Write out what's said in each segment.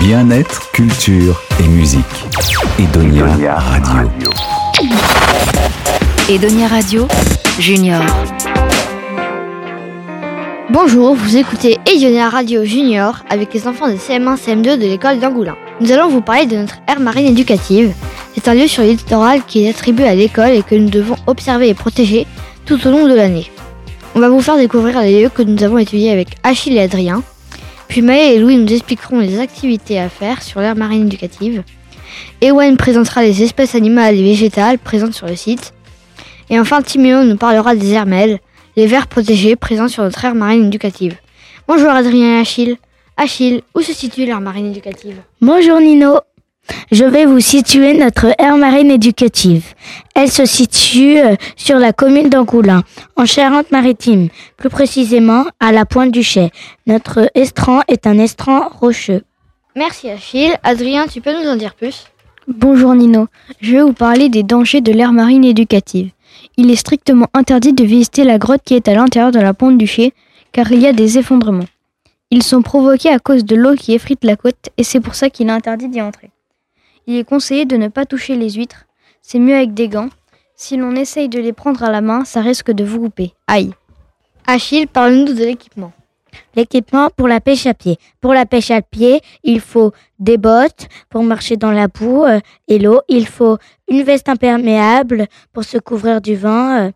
Bien-être, culture et musique. Edonia, Radio. Edonia Radio, Junior. Bonjour, vous écoutez Edonia Radio Junior avec les enfants de CM1, CM2 de l'école d'Angoulin. Nous allons vous parler de notre aire marine éducative. C'est un lieu sur le littoral qui est attribué à l'école et que nous devons observer et protéger tout au long de l'année. On va vous faire découvrir les lieux que nous avons étudiés avec Achille et Adrien. Puis Maë et Louis nous expliqueront les activités à faire sur l'aire marine éducative. Ewan présentera les espèces animales et végétales présentes sur le site. Et enfin, Timéo nous parlera des hermelles, les vers protégés présents sur notre aire marine éducative. Bonjour Adrien et Achille. Achille, où se situe l'aire marine éducative? Bonjour Nino. Je vais vous situer notre aire marine éducative. Elle se situe euh, sur la commune d'Angoulin, en Charente-Maritime, plus précisément à la pointe du Chai. Notre estran est un estran rocheux. Merci Achille. Adrien, tu peux nous en dire plus? Bonjour Nino. Je vais vous parler des dangers de l'aire marine éducative. Il est strictement interdit de visiter la grotte qui est à l'intérieur de la pointe du Chai, car il y a des effondrements. Ils sont provoqués à cause de l'eau qui effrite la côte et c'est pour ça qu'il est interdit d'y entrer. Il est conseillé de ne pas toucher les huîtres. C'est mieux avec des gants. Si l'on essaye de les prendre à la main, ça risque de vous couper. Aïe. Achille, parle-nous de l'équipement. L'équipement pour la pêche à pied. Pour la pêche à pied, il faut des bottes pour marcher dans la boue euh, et l'eau. Il faut une veste imperméable pour se couvrir du vent. euh.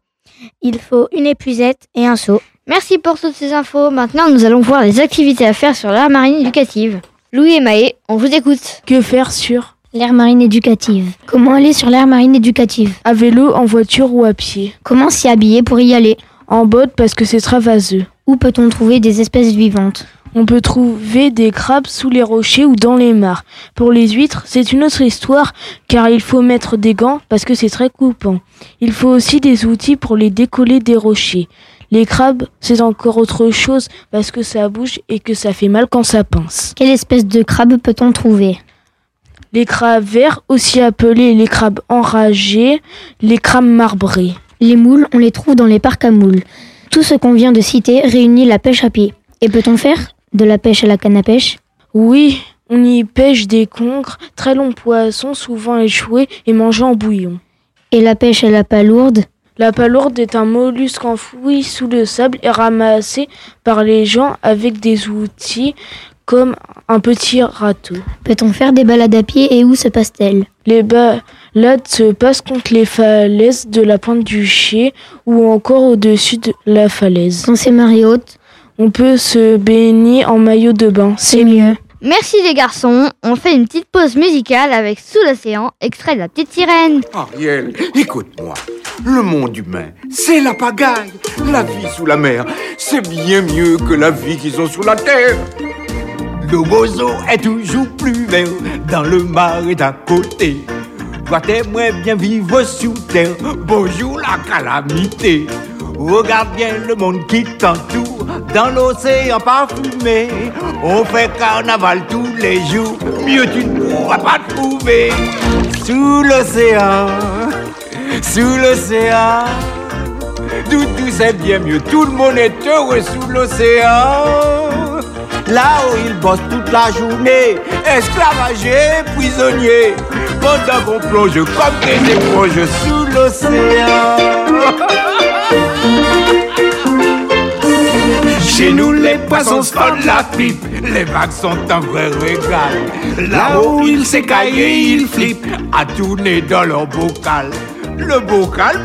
Il faut une épuisette et un seau. Merci pour toutes ces infos. Maintenant, nous allons voir les activités à faire sur l'aire marine éducative. Louis et Maë, on vous écoute. Que faire sur L'aire marine éducative. Comment aller sur l'aire marine éducative? À vélo, en voiture ou à pied Comment s'y habiller pour y aller? En botte parce que c'est très vaseux. Où peut-on trouver des espèces vivantes? On peut trouver des crabes sous les rochers ou dans les mares. Pour les huîtres, c'est une autre histoire car il faut mettre des gants parce que c'est très coupant. Il faut aussi des outils pour les décoller des rochers. Les crabes, c'est encore autre chose parce que ça bouge et que ça fait mal quand ça pince. Quelle espèce de crabe peut-on trouver? Les crabes verts, aussi appelés les crabes enragés, les crabes marbrés. Les moules, on les trouve dans les parcs à moules. Tout ce qu'on vient de citer réunit la pêche à pied. Et peut-on faire de la pêche à la canne à pêche? Oui, on y pêche des concres, très longs poissons, souvent échoués et mangés en bouillon. Et la pêche à la palourde? La palourde est un mollusque enfoui sous le sable et ramassé par les gens avec des outils comme un petit râteau. Peut-on faire des balades à pied et où se passe-t-elle? Les balades se passent contre les falaises de la pointe du Chier ou encore au-dessus de la falaise. Quand c'est marée haute On peut se baigner en maillot de bain. C'est mieux. Merci les garçons. On fait une petite pause musicale avec Sous l'océan, extrait de la petite sirène. Ariel, écoute-moi. Le monde humain, c'est la pagaille. La vie sous la mer, c'est bien mieux que la vie qu'ils ont sur la terre. Le roseau est toujours plus vert dans le marais d'à côté. Toi, t'aimerais bien vivre sous terre. Bonjour la calamité. Regarde bien le monde qui t'entoure dans l'océan parfumé. On fait carnaval tous les jours. Mieux tu ne pourras pas trouver. Sous l'océan, sous l'océan. Tout, tout c'est bien mieux. Tout le monde est heureux sous l'océan. Là où ils bossent toute la journée, esclavagés, prisonniers, pendant qu'on plonge comme des éponges sous l'océan. Chez nous, les poissons se font de la pipe, les vagues sont un vrai régal. Là où ils s'écaillent et ils flippent, à tourner dans leur bocal. Le bocal,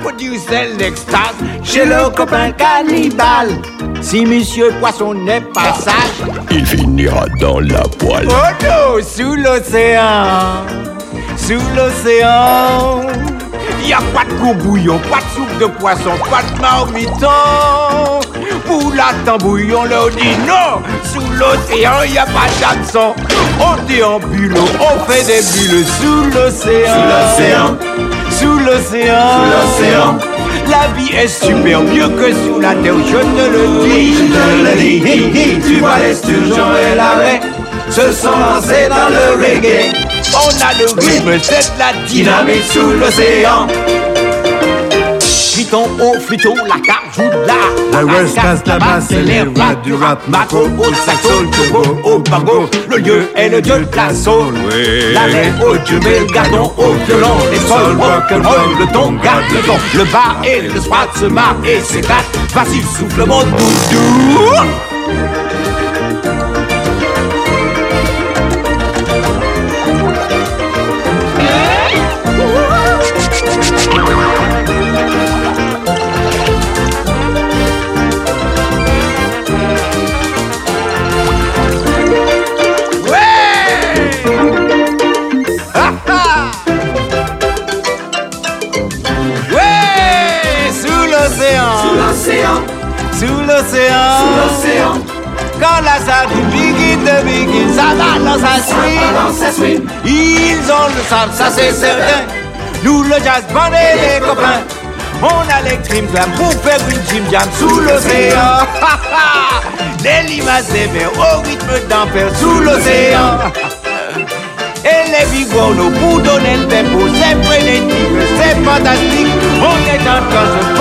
c'est l'extase, chez leurs copains cannibales. Si monsieur poisson n'est pas sage, Il finira dans la poêle. Oh non, sous l'océan, sous l'océan. Y a pas de gros bouillon, pas de soupe de poisson, pas de marmiton. Pour la tambouillon, leur dit non. Sous l'océan, y a pas d'hameçon. On déambule, on fait des bulles sous l'océan. Sous l'océan. Sous l'océan. Sous l'océan. La vie est super mieux que sous la terre, je te le dis. Je te le dis. Tu vois les sturgeons et l'arrêt se sont lancés dans le reggae. On a le rythme, c'est la dynamite sous l'océan. Au plutôt la cajoula. La West Coast, la basse, c'est les rois du rap. Macro, au saxo, le turbo, au bango. Le lieu est le dieu de la soul. La reine au dieu, mais le gardon au violon. Les sols rock'n'roll, le ton garde le ton. Le bar et le soir se marrent et s'éclatent. Vas-y, souffle mon doudou. L'océan, sous l'océan, Quand la sardine begin de begin, ça balance à swing, Ils ont le sable, ça c'est certain. Nous le jazz band et les copains, on a les trim jam pour faire une gym jam sous l'océan. les limaces des mers au rythme d'enfer sous l'océan. Et les bigorneaux pour donner le tempo, c'est frénétique, c'est fantastique. On est en transe,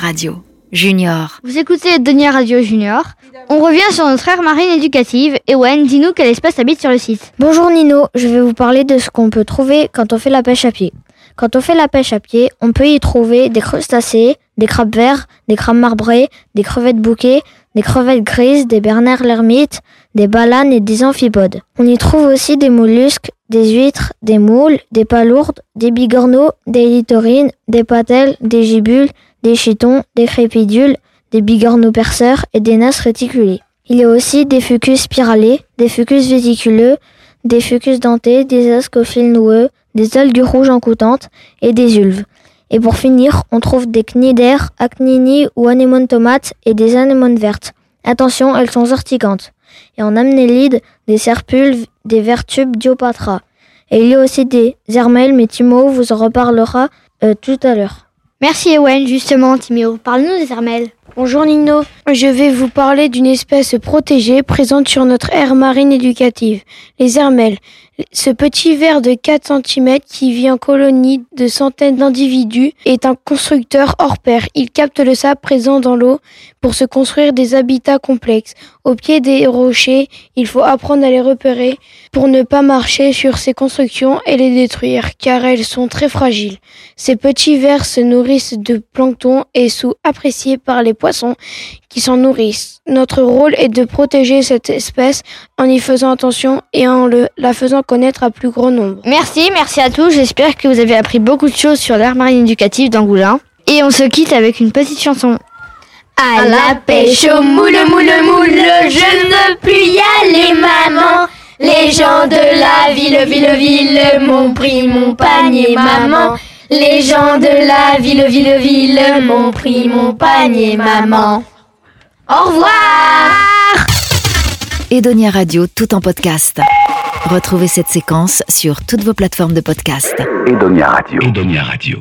Radio, Junior. Vous écoutez Donia Radio Junior. On revient sur notre aire marine éducative. Ewen, dis-nous quelle espèce habite sur le site. Bonjour Nino, je vais vous parler de ce qu'on peut trouver quand on fait la pêche à pied. Quand on fait la pêche à pied, on peut y trouver des crustacés, des crabes verts, des crabes marbrés, des crevettes bouquets, des crevettes grises, des bernères l'ermite, des balanes et des amphipodes. On y trouve aussi des mollusques, des huîtres, des moules, des palourdes, des bigorneaux, des littorines, des patelles, des gibules, des chitons, des crépidules, des bigorneaux perceurs et des nasses réticulées. Il y a aussi des fucus spiralés, des fucus vésiculeux, des fucus dentés, des ascophiles noueux, des algues rouges encoutantes et des ulves. Et pour finir, on trouve des cnidaires, acnini ou anémones tomates et des anémones vertes. Attention, elles sont urticantes. Et en amnélide, des serpulves, des vertubes diopatra. Et il y a aussi des zermelles, mais Timo vous en reparlera euh, tout à l'heure. Merci Ewen, justement, Timéo. Parle-nous des hermelles. Bonjour Nino, je vais vous parler d'une espèce protégée présente sur notre aire marine éducative, les hermelles. Ce petit ver de 4 cm qui vit en colonie de centaines d'individus est un constructeur hors pair. Il capte le sable présent dans l'eau pour se construire des habitats complexes. Au pied des rochers, il faut apprendre à les repérer pour ne pas marcher sur ces constructions et les détruire car elles sont très fragiles. Ces petits vers se nourrissent de plancton et sont appréciés par les poissons qui s'en nourrissent. Notre rôle est de protéger cette espèce en y faisant attention et en la faisant connaître à plus grand nombre. Merci, merci à tous. J'espère que vous avez appris beaucoup de choses sur l'aire marine éducative d'Angoulin. Et on se quitte avec une petite chanson. À la pêche au moule, moule, moule, je ne plus y aller, maman. Les gens de la ville, ville, ville m'ont pris mon panier, maman. Les gens de la ville, ville, ville m'ont pris mon panier, maman. Au revoir Edonia Radio, tout en podcast. Retrouvez cette séquence sur toutes vos plateformes de podcast. Edonia Radio. Edonia Radio.